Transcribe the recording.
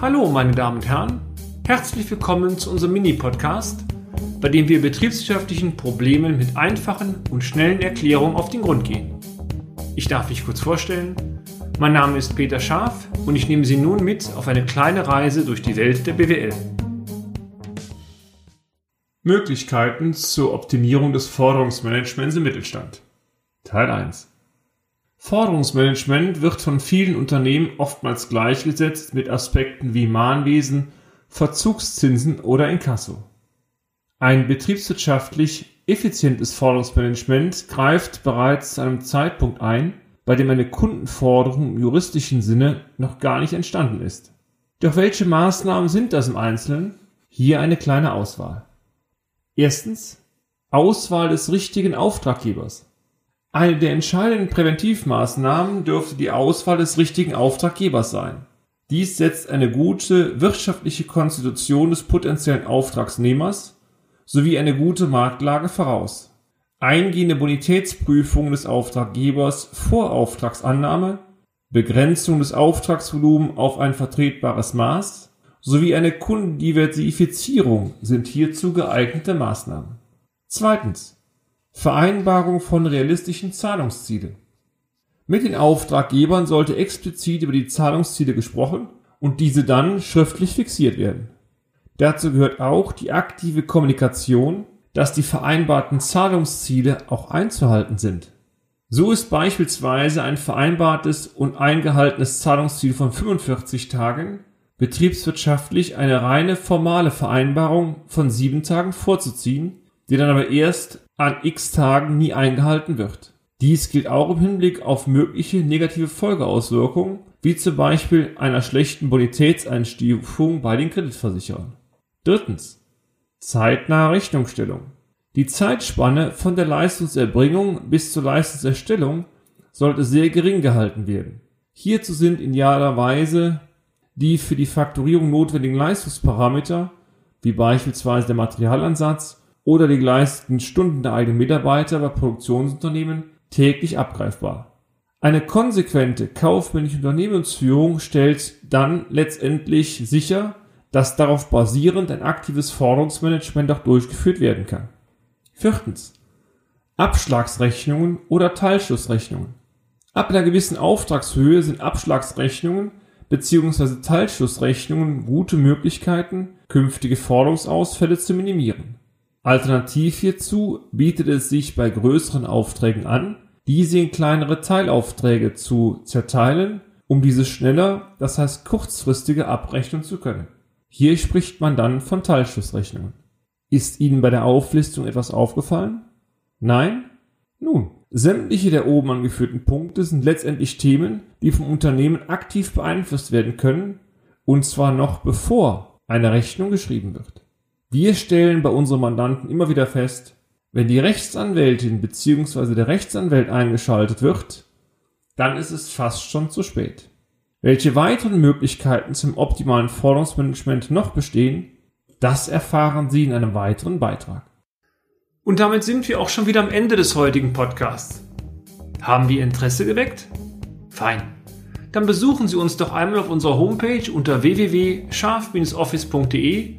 Hallo, meine Damen und Herren. Herzlich willkommen zu unserem Mini-Podcast, bei dem wir betriebswirtschaftlichen Problemen mit einfachen und schnellen Erklärungen auf den Grund gehen. Ich darf mich kurz vorstellen. Mein Name ist Peter Scharf und ich nehme Sie nun mit auf eine kleine Reise durch die Welt der BWL. Möglichkeiten zur Optimierung des Forderungsmanagements im Mittelstand. Teil 1. Forderungsmanagement wird von vielen Unternehmen oftmals gleichgesetzt mit Aspekten wie Mahnwesen, Verzugszinsen oder Inkasso. Ein betriebswirtschaftlich effizientes Forderungsmanagement greift bereits zu einem Zeitpunkt ein, bei dem eine Kundenforderung im juristischen Sinne noch gar nicht entstanden ist. Doch welche Maßnahmen sind das im Einzelnen? Hier eine kleine Auswahl. Erstens Auswahl des richtigen Auftraggebers. Eine der entscheidenden Präventivmaßnahmen dürfte die Auswahl des richtigen Auftraggebers sein. Dies setzt eine gute wirtschaftliche Konstitution des potenziellen Auftragsnehmers sowie eine gute Marktlage voraus. Eingehende Bonitätsprüfung des Auftraggebers vor Auftragsannahme, Begrenzung des Auftragsvolumens auf ein vertretbares Maß sowie eine Kundendiversifizierung sind hierzu geeignete Maßnahmen. Zweitens Vereinbarung von realistischen Zahlungsziele. Mit den Auftraggebern sollte explizit über die Zahlungsziele gesprochen und diese dann schriftlich fixiert werden. Dazu gehört auch die aktive Kommunikation, dass die vereinbarten Zahlungsziele auch einzuhalten sind. So ist beispielsweise ein vereinbartes und eingehaltenes Zahlungsziel von 45 Tagen betriebswirtschaftlich eine reine formale Vereinbarung von sieben Tagen vorzuziehen, die dann aber erst an x Tagen nie eingehalten wird. Dies gilt auch im Hinblick auf mögliche negative Folgeauswirkungen, wie zum Beispiel einer schlechten Bonitätseinstufung bei den Kreditversicherern. Drittens. Zeitnahe Rechnungsstellung. Die Zeitspanne von der Leistungserbringung bis zur Leistungserstellung sollte sehr gering gehalten werden. Hierzu sind idealerweise die für die Fakturierung notwendigen Leistungsparameter, wie beispielsweise der Materialansatz oder die geleisteten Stunden der eigenen Mitarbeiter bei Produktionsunternehmen täglich abgreifbar. Eine konsequente kaufmännische Unternehmensführung stellt dann letztendlich sicher, dass darauf basierend ein aktives Forderungsmanagement auch durchgeführt werden kann. Viertens. Abschlagsrechnungen oder Teilschlussrechnungen. Ab einer gewissen Auftragshöhe sind Abschlagsrechnungen bzw. Teilschlussrechnungen gute Möglichkeiten, künftige Forderungsausfälle zu minimieren. Alternativ hierzu bietet es sich bei größeren Aufträgen an, diese in kleinere Teilaufträge zu zerteilen, um diese schneller, das heißt kurzfristiger abrechnen zu können. Hier spricht man dann von Teilschlussrechnungen. Ist Ihnen bei der Auflistung etwas aufgefallen? Nein? Nun, sämtliche der oben angeführten Punkte sind letztendlich Themen, die vom Unternehmen aktiv beeinflusst werden können, und zwar noch bevor eine Rechnung geschrieben wird. Wir stellen bei unseren Mandanten immer wieder fest, wenn die Rechtsanwältin bzw. der Rechtsanwalt eingeschaltet wird, dann ist es fast schon zu spät. Welche weiteren Möglichkeiten zum optimalen Forderungsmanagement noch bestehen, das erfahren Sie in einem weiteren Beitrag. Und damit sind wir auch schon wieder am Ende des heutigen Podcasts. Haben wir Interesse geweckt? Fein. Dann besuchen Sie uns doch einmal auf unserer Homepage unter www.scharf-office.de